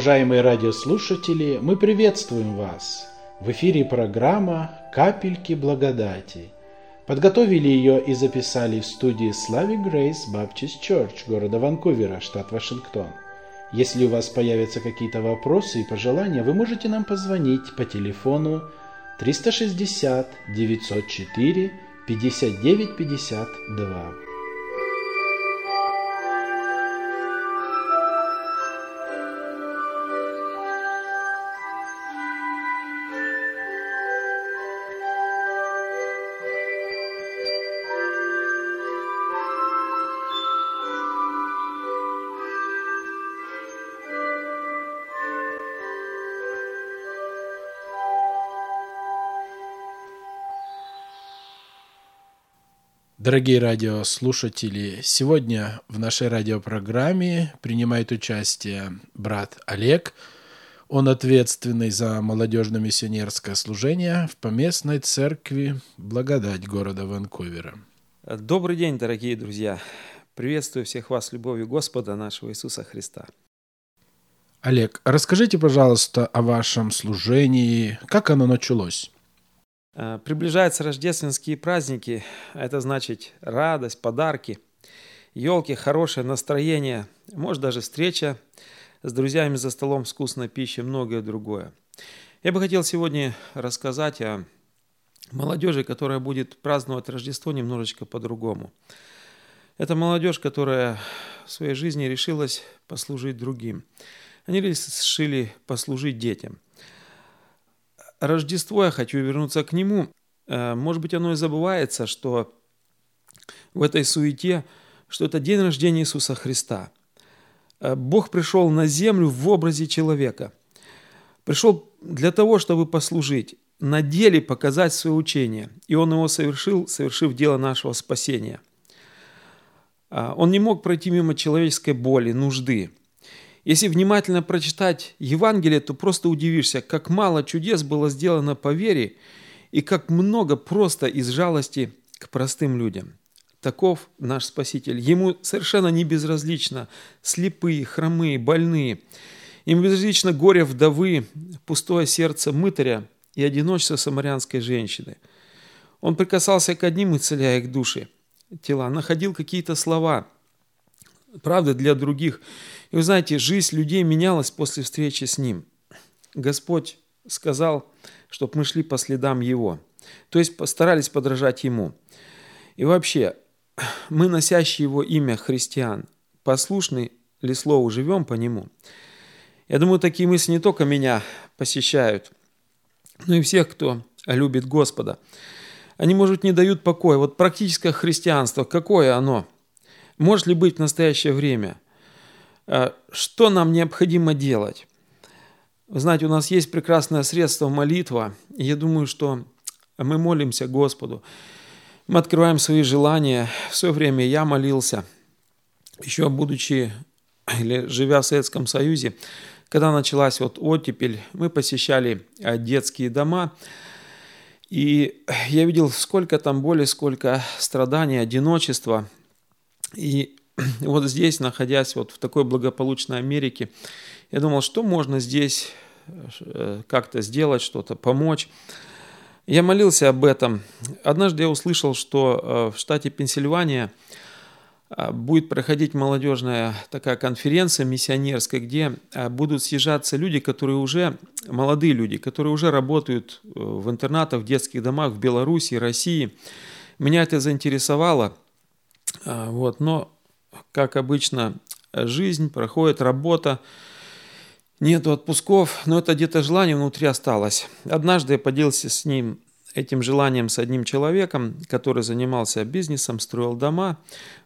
Уважаемые радиослушатели, мы приветствуем вас. В эфире программа «Капельки благодати». Подготовили ее и записали в студии Slavic Grace Baptist Church города Ванкувера, штат Вашингтон. Если у вас появятся какие-то вопросы и пожелания, вы можете нам позвонить по телефону 360 904 59 52. Дорогие радиослушатели, сегодня в нашей радиопрограмме принимает участие брат Олег. Он ответственный за молодежно-миссионерское служение в поместной церкви Благодать города Ванкувера. Добрый день, дорогие друзья! Приветствую всех вас любовью Господа нашего Иисуса Христа. Олег, расскажите, пожалуйста, о вашем служении, как оно началось? Э, приближаются рождественские праздники, это значит радость, подарки, елки, хорошее настроение, может даже встреча с друзьями за столом вкусной пищей, многое другое. Я бы хотел сегодня рассказать о молодежи, которая будет праздновать Рождество немножечко по-другому. Это молодежь, которая в своей жизни решилась послужить другим. Они решили послужить детям – Рождество, я хочу вернуться к нему. Э, может быть, оно и забывается, что в этой суете, что это день рождения Иисуса Христа. Э, Бог пришел на землю в образе человека. Пришел для того, чтобы послужить, на деле показать свое учение. И Он его совершил, совершив дело нашего спасения. Э, он не мог пройти мимо человеческой боли, нужды. Если внимательно прочитать Евангелие, то просто удивишься, как мало чудес было сделано по вере и как много просто из жалости к простым людям. Таков наш Спаситель. Ему совершенно не безразлично слепые, хромые, больные. Им безразлично горе вдовы, пустое сердце мытаря и одиночество самарянской женщины. Он прикасался к одним, исцеляя их души, тела, находил какие-то слова, правды для других – и вы знаете, жизнь людей менялась после встречи с Ним. Господь сказал, чтобы мы шли по следам Его. То есть постарались подражать Ему. И вообще, мы, носящие Его имя христиан, послушны ли Слову, живем по Нему? Я думаю, такие мысли не только меня посещают, но и всех, кто любит Господа. Они, может, не дают покоя. Вот практическое христианство, какое оно? Может ли быть в настоящее время – Э, что нам необходимо делать? Вы знаете, у нас есть прекрасное средство молитва. Я думаю, что мы молимся Господу. Мы открываем свои желания. В свое время я молился, еще будучи или живя в Советском Союзе, когда началась вот оттепель, мы посещали э, детские дома, и я видел, сколько там боли, сколько страданий, одиночества. И вот здесь, находясь вот в такой благополучной Америке, я думал, что можно здесь э, как-то сделать, что-то помочь. Я молился об этом. Однажды я услышал, что э, в штате Пенсильвания э, будет проходить молодежная такая конференция миссионерская, где будут съезжаться люди, которые уже, молодые люди, которые уже работают в интернатах, в детских домах в Беларуси, России. Меня это заинтересовало. Вот, но как обычно, жизнь, проходит работа, нету отпусков, но это где-то желание внутри осталось. Однажды я поделился с ним этим желанием с одним человеком, который занимался бизнесом, строил дома.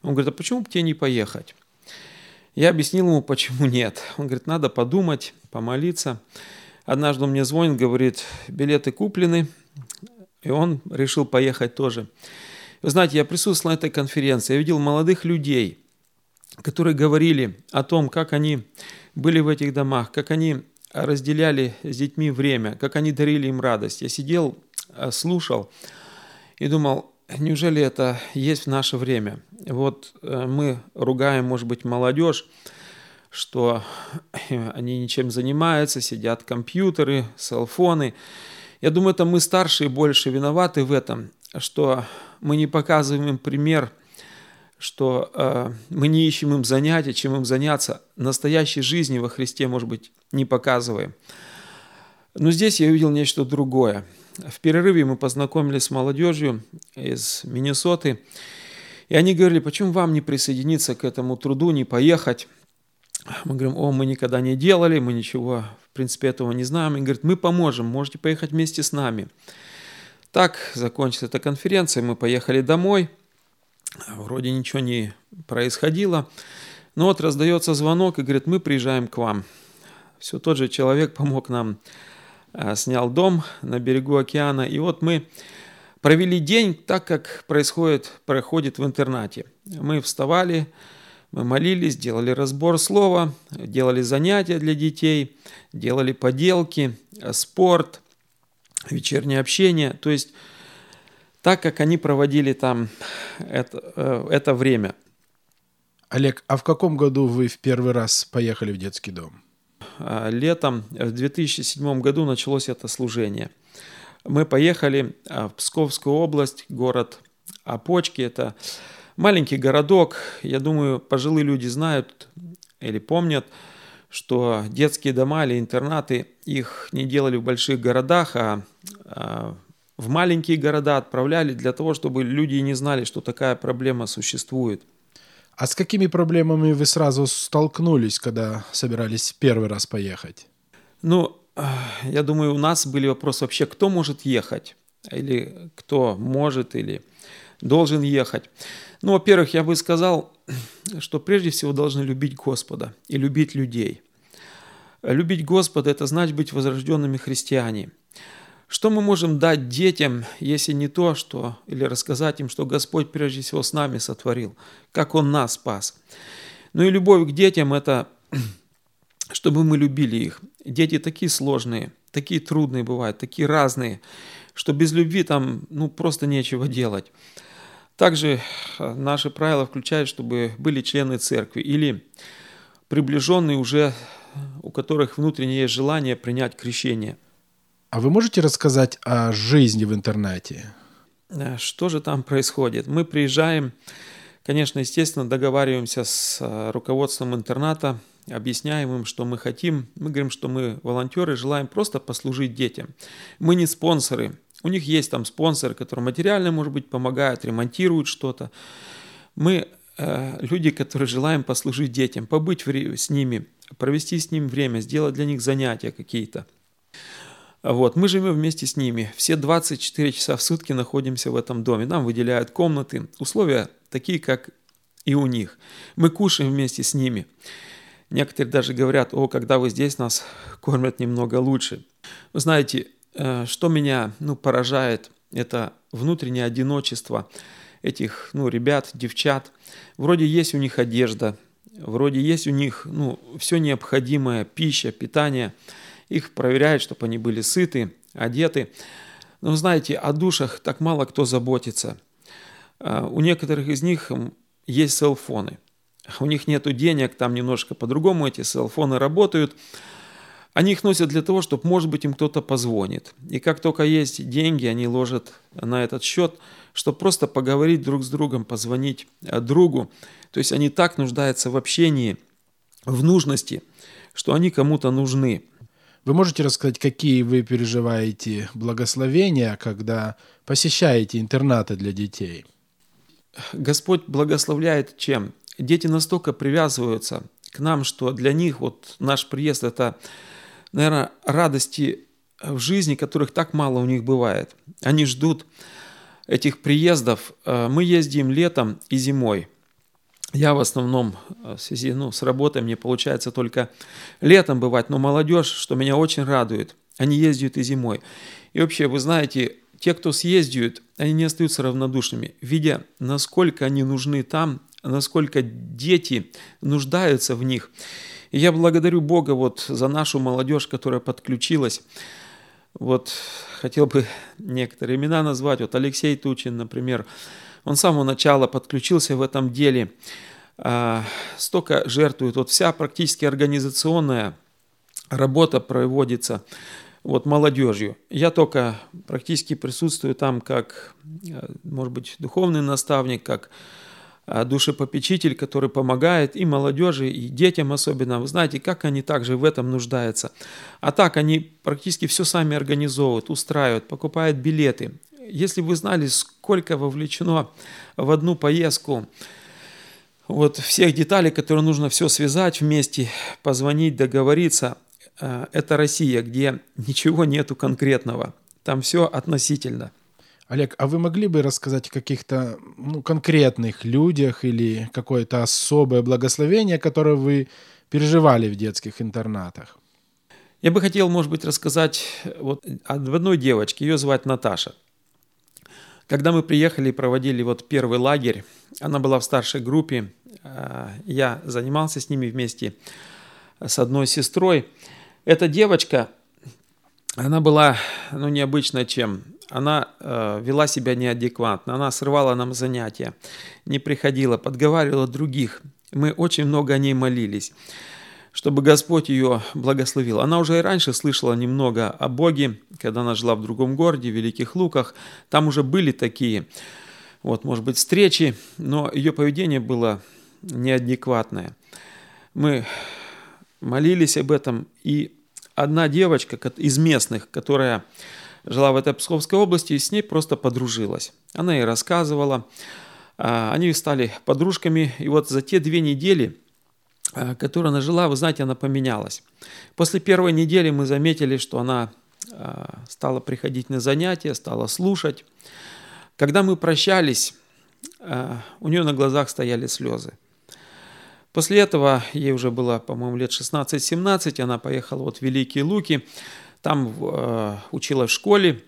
Он говорит, а почему бы тебе не поехать? Я объяснил ему, почему нет. Он говорит, надо подумать, помолиться. Однажды он мне звонит, говорит, билеты куплены, и он решил поехать тоже. Вы знаете, я присутствовал на этой конференции, я видел молодых людей – которые говорили о том, как они были в этих домах, как они разделяли с детьми время, как они дарили им радость. Я сидел, э, слушал и думал, неужели это есть в наше время? Вот э, мы ругаем, может быть, молодежь, что они ничем занимаются, сидят компьютеры, селфоны. Я думаю, это мы старшие больше виноваты в этом, что мы не показываем им пример, что э, мы не ищем им занятия, чем им заняться. Настоящей жизни во Христе, может быть, не показываем. Но здесь я увидел нечто другое. В перерыве мы познакомились с молодежью из Миннесоты, и они говорили, почему вам не присоединиться к этому труду, не поехать? Мы говорим, о, мы никогда не делали, мы ничего, в принципе, этого не знаем. И говорит, мы поможем, можете поехать вместе с нами. Так закончилась эта конференция, мы поехали домой, вроде ничего не происходило. Но вот раздается звонок и говорит, мы приезжаем к вам. Все тот же человек помог нам, а, снял дом на берегу океана. И вот мы провели день так, как происходит, проходит в интернате. Мы вставали, мы молились, делали разбор слова, делали занятия для детей, делали поделки, спорт, вечернее общение. То есть так, как они проводили там это, э, это время. Олег, а в каком году вы в первый раз поехали в детский дом? А, летом в 2007 году началось это служение – мы поехали а, в Псковскую область, город Опочки. Это маленький городок. Я думаю, пожилые люди знают или помнят, что детские дома или интернаты, их не делали в больших городах, а, а в маленькие города отправляли для того, чтобы люди не знали, что такая проблема существует. А с какими проблемами вы сразу столкнулись, когда собирались первый раз поехать? Ну, я думаю, у нас были вопросы вообще, кто может ехать, или кто может, или должен ехать. Ну, во-первых, я бы сказал, что прежде всего должны любить Господа и любить людей. Любить Господа – это значит быть возрожденными христиане. Что мы можем дать детям, если не то, что, или рассказать им, что Господь прежде всего с нами сотворил, как Он нас спас. Ну и любовь к детям – это чтобы мы любили их. Дети такие сложные, такие трудные бывают, такие разные, что без любви там ну, просто нечего делать. Также э, наши правила включают, чтобы были члены церкви или приближенные уже, у которых внутреннее есть желание принять крещение. А вы можете рассказать о жизни в интернете? Э, что же там происходит? Мы приезжаем, конечно, естественно, договариваемся с э, руководством интерната, объясняем им, что мы хотим. Мы говорим, что мы волонтеры, желаем просто послужить детям. Мы не спонсоры. У них есть там спонсоры, которые материально, может быть, помогают, ремонтируют что-то. Мы э, люди, которые желаем послужить детям, побыть с ними, провести с ними время, сделать для них занятия какие-то. Вот, мы живем вместе с ними. Все 24 часа в сутки находимся в этом доме. Нам выделяют комнаты. Условия такие, как и у них. Мы кушаем вместе с ними. Некоторые даже говорят, о, когда вы здесь, нас кормят немного лучше. Вы знаете, что меня ну, поражает, это внутреннее одиночество этих ну, ребят, девчат. Вроде есть у них одежда, вроде есть у них ну, все необходимое, пища, питание. Их проверяют, чтобы они были сыты, одеты. Но знаете, о душах так мало кто заботится. Э, у некоторых из них есть селфоны у них нет денег, там немножко по-другому эти селфоны работают. Они их носят для того, чтобы, может быть, им кто-то позвонит. И как только есть деньги, они ложат на этот счет, чтобы просто поговорить друг с другом, позвонить э, другу. То есть они так нуждаются в общении, в нужности, что они кому-то нужны. Вы можете рассказать, какие вы переживаете благословения, когда посещаете интернаты для детей? Господь благословляет чем? дети настолько привязываются к нам, что для них вот наш приезд – это, наверное, радости в жизни, которых так мало у них бывает. Они ждут этих приездов. Э, мы ездим летом и зимой. Я в основном э, в связи ну, с работой, мне получается только летом бывать, но молодежь, что меня очень радует, они ездят и зимой. И вообще, вы знаете, те, кто съездят, они не остаются равнодушными, видя, насколько они нужны там, насколько дети нуждаются в них. И я благодарю Бога вот за нашу молодежь, которая подключилась. Вот хотел бы некоторые имена назвать. Вот Алексей Тучин, например, он с самого начала подключился в этом деле. а, столько жертвуют. Вот вся практически организационная работа проводится вот молодежью. Я только практически присутствую там как, э, может быть, духовный наставник, как душепопечитель, который помогает и молодежи, и детям особенно. Вы знаете, как они также в этом нуждаются. А так они практически все сами организовывают, устраивают, покупают билеты. Если вы знали, сколько вовлечено в одну поездку вот всех деталей, которые нужно все связать вместе, позвонить, договориться, Э, это Россия, где ничего нету конкретного. Там все относительно. Олег, а вы могли бы рассказать о каких-то ну, конкретных людях или какое-то особое благословение, которое вы переживали в детских интернатах? Я бы хотел, может быть, рассказать вот об одной девочке, ее звать Наташа. Когда мы приехали и проводили вот первый лагерь, она была в старшей группе, э, я занимался с ними вместе с одной сестрой. Эта девочка, она была ну, необычная чем. Она э, вела себя неадекватно, она срывала нам занятия, не приходила, подговаривала других. Мы очень много о ней молились, чтобы Господь ее благословил. Она уже и раньше слышала немного о Боге, когда она жила в другом городе, в Великих Луках. Там уже были такие, вот, может быть, встречи, но ее поведение было неадекватное. Мы молились об этом, и одна девочка из местных, которая жила в этой Псковской области, с ней просто подружилась. Она ей рассказывала, а, они стали подружками, и вот за те две недели, а, которые она жила, вы знаете, она поменялась. После первой недели мы заметили, что она а, стала приходить на занятия, стала слушать. Когда мы прощались, у нее на глазах стояли слезы. После этого ей уже было, по-моему, лет 16-17, она поехала вот в Великие Луки, там э, учила в школе,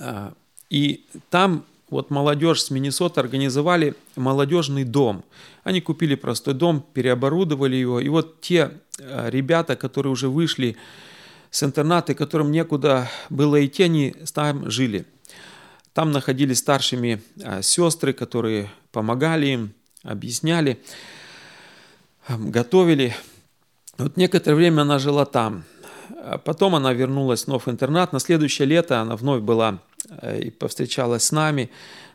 э, и там вот молодежь с Миннесоты организовали молодежный дом. Они купили простой дом, переоборудовали его, и вот те э, ребята, которые уже вышли с интерната, которым некуда было идти, они там жили. Там находились старшими э, сестры, которые помогали им, объясняли готовили. Вот некоторое время она жила там. А потом она вернулась вновь в интернат. На следующее лето она вновь была э, и повстречалась с нами.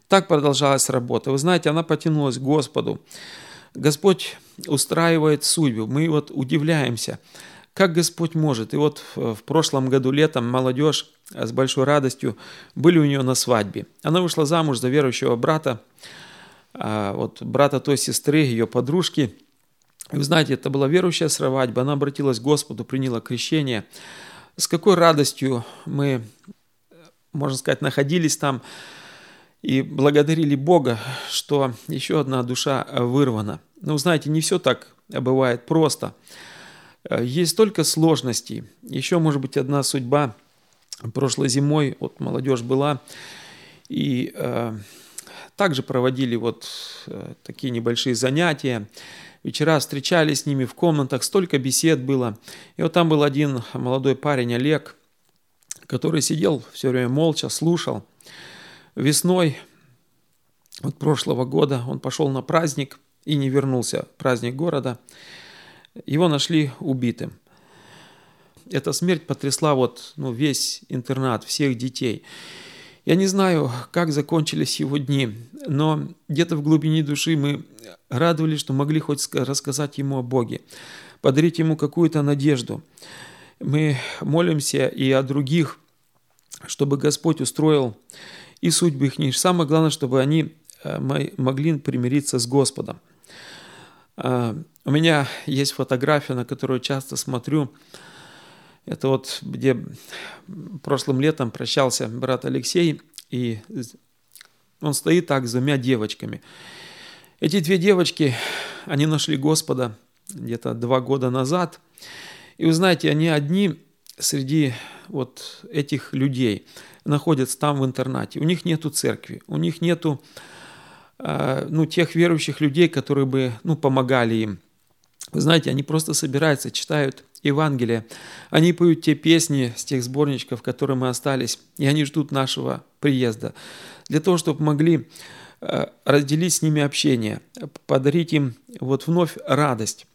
Так продолжалась работа. Вы знаете, она потянулась к Господу. Господь устраивает судьбу. Мы вот удивляемся, как Господь может. И вот в прошлом году летом молодежь с большой радостью были у нее на свадьбе. Она вышла замуж за верующего брата, а вот брата той сестры, ее подружки – вы знаете, это была верующая свадьба, она обратилась к Господу, приняла крещение. С какой радостью мы, можно сказать, находились там и благодарили Бога, что еще одна душа вырвана. Но, вы знаете, не все так бывает просто. Есть столько сложностей. Еще, может быть, одна судьба. Прошлой зимой вот молодежь была, и э, также проводили вот э, такие небольшие занятия вечера встречались с ними в комнатах, столько бесед было. И вот там был один молодой парень, Олег, который сидел все время молча, слушал. Весной вот прошлого года он пошел на праздник и не вернулся, праздник города. Его нашли убитым. Эта смерть потрясла вот, ну, весь интернат, всех детей. Я не знаю, как закончились его дни, но где-то в глубине души мы радовались, что могли хоть рассказать ему о Боге, подарить ему какую-то надежду. Мы молимся и о других, чтобы Господь устроил и судьбы их. Самое главное, чтобы они э, могли примириться с Господом. А, у меня есть фотография, на которую часто смотрю, это вот где прошлым летом прощался брат Алексей, и он стоит так с двумя девочками. Эти две девочки, они нашли Господа где-то два года назад. И вы знаете, они одни среди вот этих людей находятся там в интернате. У них нету церкви, у них нету э, ну, тех верующих людей, которые бы ну, помогали им. Вы знаете, они просто собираются, читают Евангелие. Они поют те песни с тех сборничков, которые мы остались, и они ждут нашего приезда. Для того, чтобы могли э, разделить с ними общение, подарить им вот вновь радость.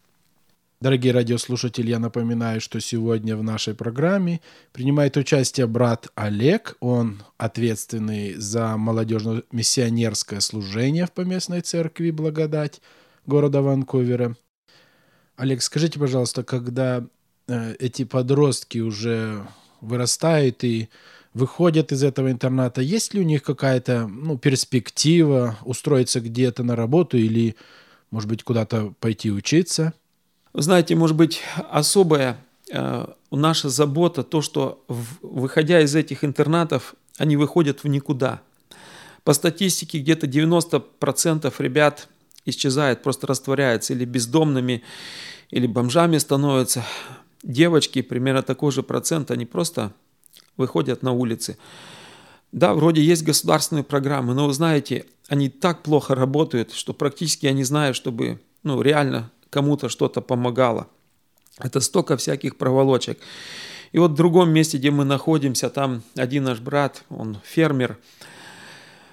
Дорогие радиослушатели, я напоминаю, что сегодня в нашей программе принимает участие брат Олег. Он ответственный за молодежно-миссионерское служение в поместной церкви «Благодать» города Ванкувера. Олег, скажите, пожалуйста, когда э, эти подростки уже вырастают и выходят из этого интерната, есть ли у них какая-то ну, перспектива устроиться где-то на работу или, может быть, куда-то пойти учиться – знаете, может быть, особая э, наша забота, то, что выходя из этих интернатов, они выходят в никуда. По статистике где-то 90% ребят исчезает, просто растворяется или бездомными, или бомжами становятся. Девочки, примерно такой же процент, они просто выходят на улицы. Да, вроде есть государственные программы, но вы знаете, они так плохо работают, что практически я не знаю, чтобы ну, реально кому-то что-то помогало. Это столько всяких проволочек. И вот в другом месте, где мы находимся, там один наш брат, он фермер,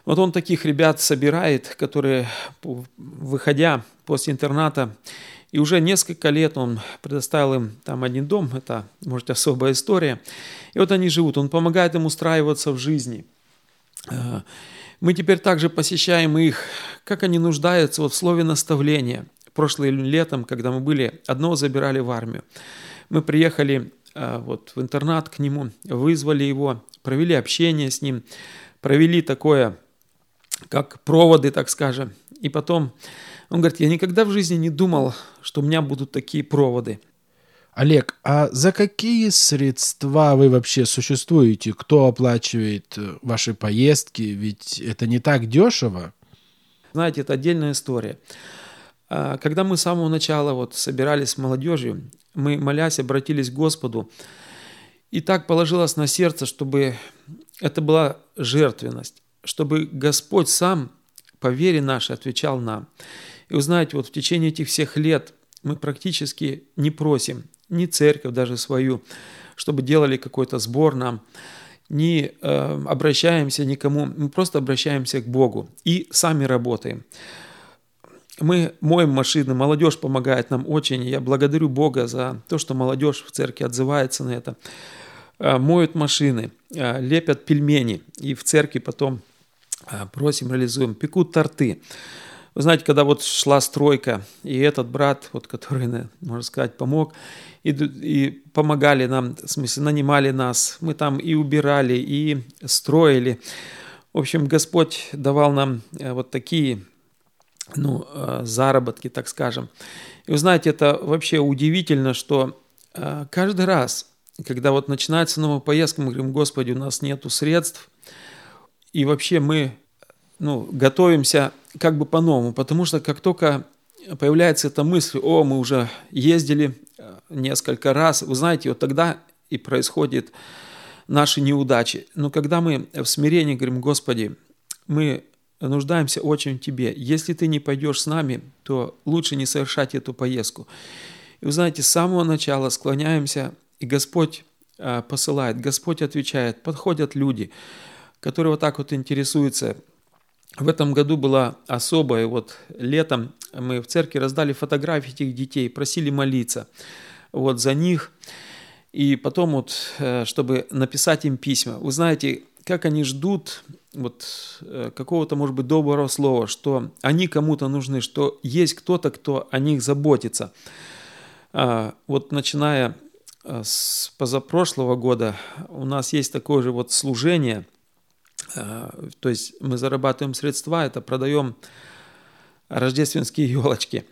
вот он таких ребят собирает, которые, выходя после интерната, и уже несколько лет он предоставил им там один дом, это, может, особая история. И вот они живут, он помогает им устраиваться в жизни. Э, мы теперь также посещаем их, как они нуждаются вот в слове наставления – прошлым летом, когда мы были, одного забирали в армию. Мы приехали а, вот в интернат к нему, вызвали его, провели общение с ним, провели такое, как проводы, так скажем. И потом он говорит, я никогда в жизни не думал, что у меня будут такие проводы. Олег, а за какие средства вы вообще существуете? Кто оплачивает э, ваши поездки? Ведь это не так дешево. Знаете, это отдельная история. А, когда мы с самого начала вот собирались с молодежью, мы, молясь, обратились к Господу, и так положилось на сердце, чтобы это была жертвенность, чтобы Господь сам по вере нашей отвечал нам. И вы знаете, вот в течение этих всех лет мы практически не просим ни церковь даже свою, чтобы делали какой-то сбор нам, не э, обращаемся никому, мы просто обращаемся к Богу и сами работаем. Мы моем машины, молодежь помогает нам очень. Я благодарю Бога за то, что молодежь в церкви отзывается на это. А, моют машины, а, лепят пельмени и в церкви потом просим, реализуем, пекут торты. Вы знаете, когда вот шла стройка, и этот брат, вот, который, можно сказать, помог, и, и помогали нам, в смысле, нанимали нас, мы там и убирали, и строили. В общем, Господь давал нам вот такие ну, э, заработки, так скажем. И вы знаете, это вообще удивительно, что э, каждый раз, когда вот начинается новая поездка, мы говорим, Господи, у нас нету средств, и вообще мы ну, готовимся как бы по-новому, потому что как только появляется эта мысль, о, мы уже ездили э, несколько раз, вы знаете, вот тогда и происходит наши неудачи. Но когда мы в смирении говорим, Господи, мы нуждаемся очень в Тебе. Если Ты не пойдешь с нами, то лучше не совершать эту поездку. И вы знаете, с самого начала склоняемся, и Господь а, посылает, Господь отвечает, подходят люди, которые вот так вот интересуются. В этом году было особое, вот летом мы в церкви раздали фотографии этих детей, просили молиться вот за них, и потом вот, э, чтобы написать им письма. Вы знаете, как они ждут вот э, какого-то, может быть, доброго слова, что они кому-то нужны, что есть кто-то, кто о них заботится. А, вот начиная э, с позапрошлого года у нас есть такое же вот служение, то есть мы зарабатываем средства, это продаем рождественские елочки.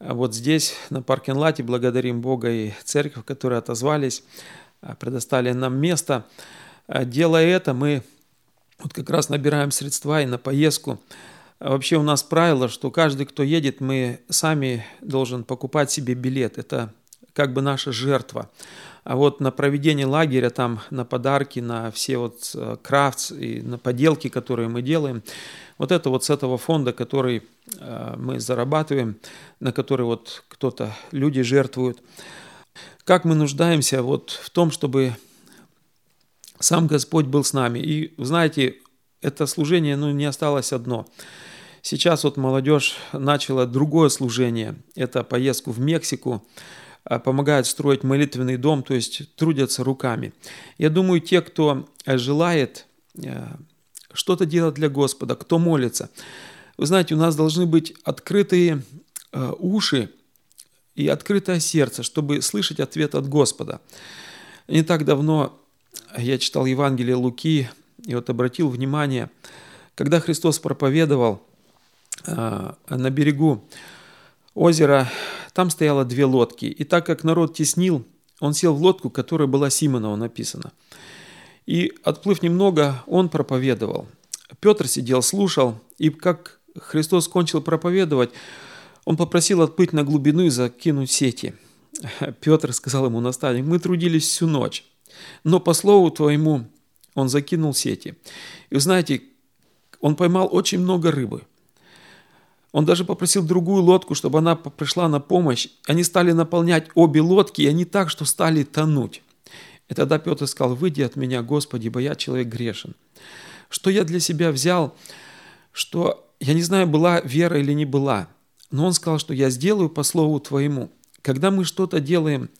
Вот здесь, на паркинг-лате, благодарим Бога и церковь, которые отозвались, предоставили нам место. Делая это, мы вот как раз набираем средства и на поездку. Вообще у нас правило, что каждый, кто едет, мы сами должен покупать себе билет. Это как бы наша жертва. А вот на проведение лагеря, там на подарки, на все вот э, крафтс и на поделки, которые мы делаем, вот это вот с этого фонда, который э, мы зарабатываем, на который вот кто-то, люди жертвуют. Как мы нуждаемся вот в том, чтобы сам Господь был с нами. И знаете, это служение ну, не осталось одно. Сейчас вот молодежь начала другое служение. Это поездку в Мексику помогают строить молитвенный дом, то есть трудятся руками. Я думаю, те, кто желает э, что-то делать для Господа, кто молится, вы знаете, у нас должны быть открытые э, уши и открытое сердце, чтобы слышать ответ от Господа. Не так давно я читал Евангелие Луки и вот обратил внимание, когда Христос проповедовал э, на берегу озера, там стояло две лодки. И так как народ теснил, он сел в лодку, которая была Симонова написана. И отплыв немного, он проповедовал. Петр сидел, слушал, и как Христос кончил проповедовать, он попросил отплыть на глубину и закинуть сети. Петр сказал ему наставник, мы трудились всю ночь, но по слову твоему он закинул сети. И знаете, он поймал очень много рыбы. Он даже попросил другую лодку, чтобы она пришла на помощь. Они стали наполнять обе лодки, и они так, что стали тонуть. И тогда Петр сказал, выйди от меня, Господи, ибо я человек грешен. Что я для себя взял, что я не знаю, была вера или не была, но он сказал, что я сделаю по слову твоему. Когда мы что-то делаем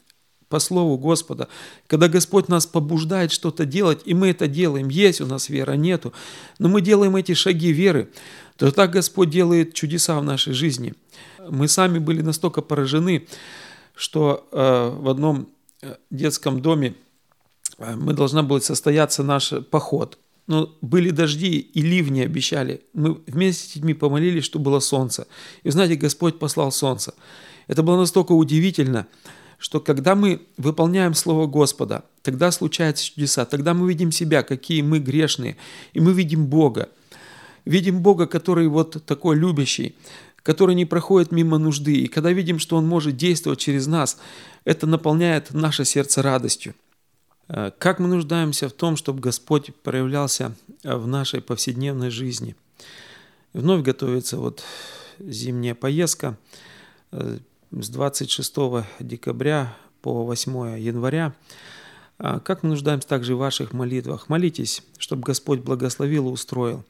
по слову Господа, когда Господь нас побуждает что-то делать, и мы это делаем, есть у нас вера, нету, но мы делаем эти шаги веры, то так Господь делает чудеса в нашей жизни. Мы сами были настолько поражены, что э, в одном э, детском доме э, мы должна была состояться наш поход. Но были дожди и ливни обещали. Мы вместе с детьми помолились, что было солнце. И знаете, Господь послал солнце. Это было настолько удивительно, что когда мы выполняем Слово Господа, тогда случаются чудеса, тогда мы видим себя, какие мы грешные, и мы видим Бога. Видим Бога, который вот такой любящий, который не проходит мимо нужды. И когда видим, что Он может действовать через нас, это наполняет наше сердце радостью. Э, как мы нуждаемся в том, чтобы Господь проявлялся в нашей повседневной жизни. Вновь готовится вот зимняя поездка э, с 26 декабря по 8 января. А как мы нуждаемся также в ваших молитвах? Молитесь, чтобы Господь благословил и устроил.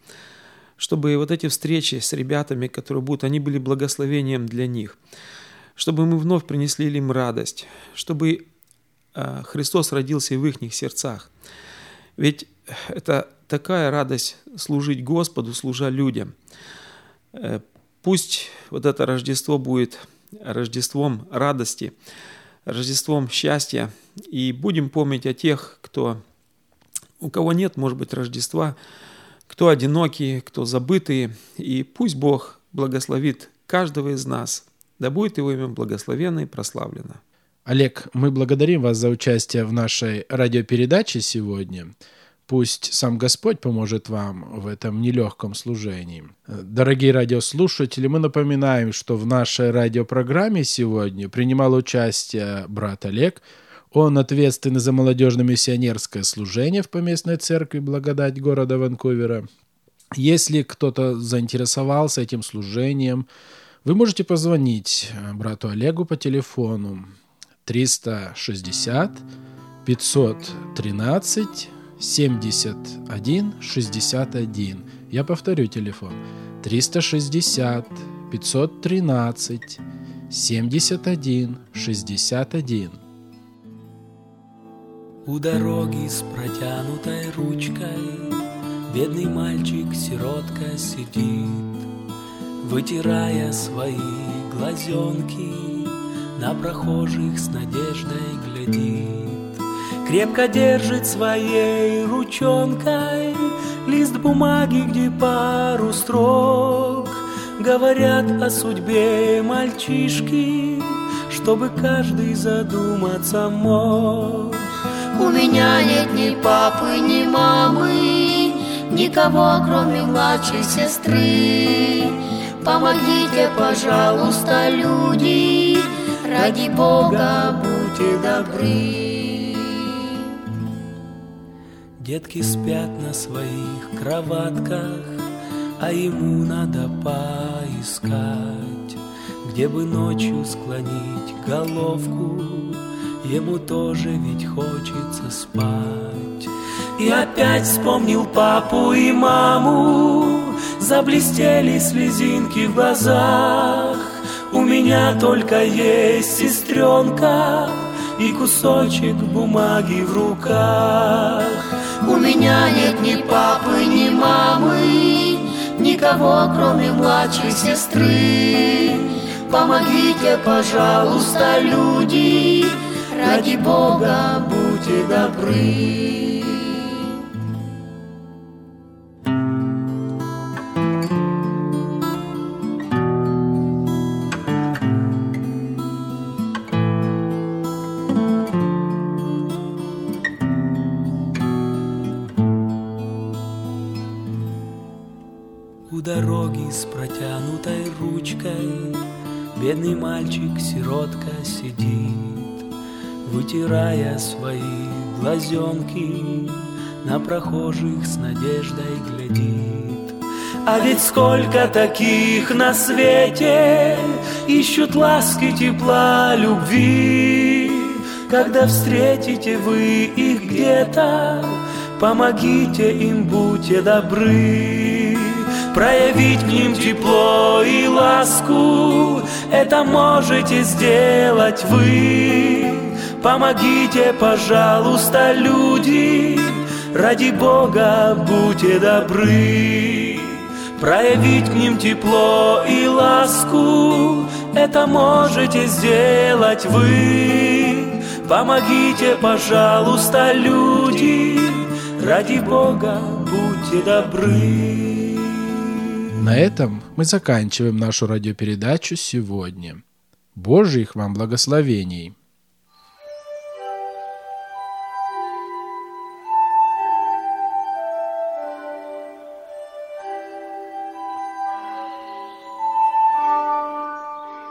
Чтобы вот эти встречи с ребятами, которые будут, они были благословением для них. Чтобы мы вновь принесли им радость. Чтобы а, Христос родился в их сердцах. Ведь это такая радость служить Господу, служа людям. Э, пусть вот это Рождество будет Рождеством радости, Рождеством счастья. И будем помнить о тех, кто, у кого нет, может быть, Рождества, кто одинокие, кто забытые. И пусть Бог благословит каждого из нас. Да будет Его имя благословенно и прославлено. Олег, мы благодарим вас за участие в нашей радиопередаче сегодня. Пусть сам Господь поможет вам в этом нелегком служении. Дорогие радиослушатели, мы напоминаем, что в нашей радиопрограмме сегодня принимал участие брат Олег. Он ответственный за молодежно-миссионерское служение в поместной церкви «Благодать» города Ванкувера. Если кто-то заинтересовался этим служением, вы можете позвонить брату Олегу по телефону 360 513 71 61. Я повторю телефон. 360 513 71 61. У дороги с протянутой ручкой Бедный мальчик-сиротка сидит, Вытирая свои глазенки, На прохожих с надеждой глядит. Крепко держит своей ручонкой Лист бумаги, где пару строк Говорят о судьбе мальчишки Чтобы каждый задуматься мог. У меня нет ни папы, ни мамы Никого, кроме младшей сестры. Помогите, пожалуйста, люди Ради Бога будьте добры Детки спят на своих кроватках, а ему надо поискать, где бы ночью склонить головку, ему тоже ведь хочется спать. И опять вспомнил папу и маму, Заблестели слезинки в глазах. У меня только есть сестренка И кусочек бумаги в руках У меня нет ни папы, ни мамы Никого, кроме младшей сестры. Помогите, пожалуйста, люди Ради Бога будьте добры Вытирая свои глазенки На прохожих с надеждой глядит. А ведь сколько таких на свете Ищут ласки, тепла, любви. Когда встретите вы их где-то Помогите им, будьте добры. Проявить к ним тепло и ласку Это можете сделать вы Помогите, пожалуйста, люди. Ради Бога будьте добры. Проявить к ним тепло и ласку. Это можете сделать вы. Помогите, пожалуйста, люди. Ради Бога будьте добры. На этом мы заканчиваем нашу радиопередачу сегодня. Божьих вам благословений!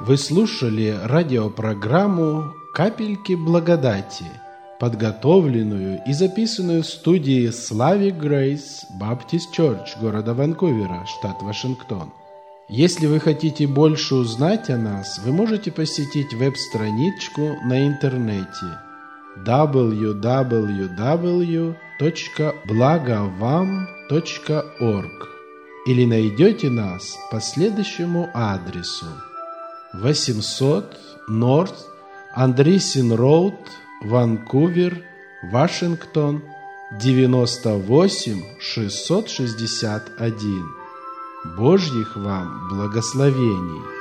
Вы слушали радиопрограмму «Капельки благодати», подготовленную и записанную в студии Слави Грейс Баптист Чорч города Ванкувера, штат Вашингтон. Если вы хотите больше узнать о нас, вы можете посетить веб-страничку на интернете www.благовам.org или найдете нас по следующему адресу 800 North Андрисин Роуд, Ванкувер, Вашингтон, 98 661. Божьих вам благословений!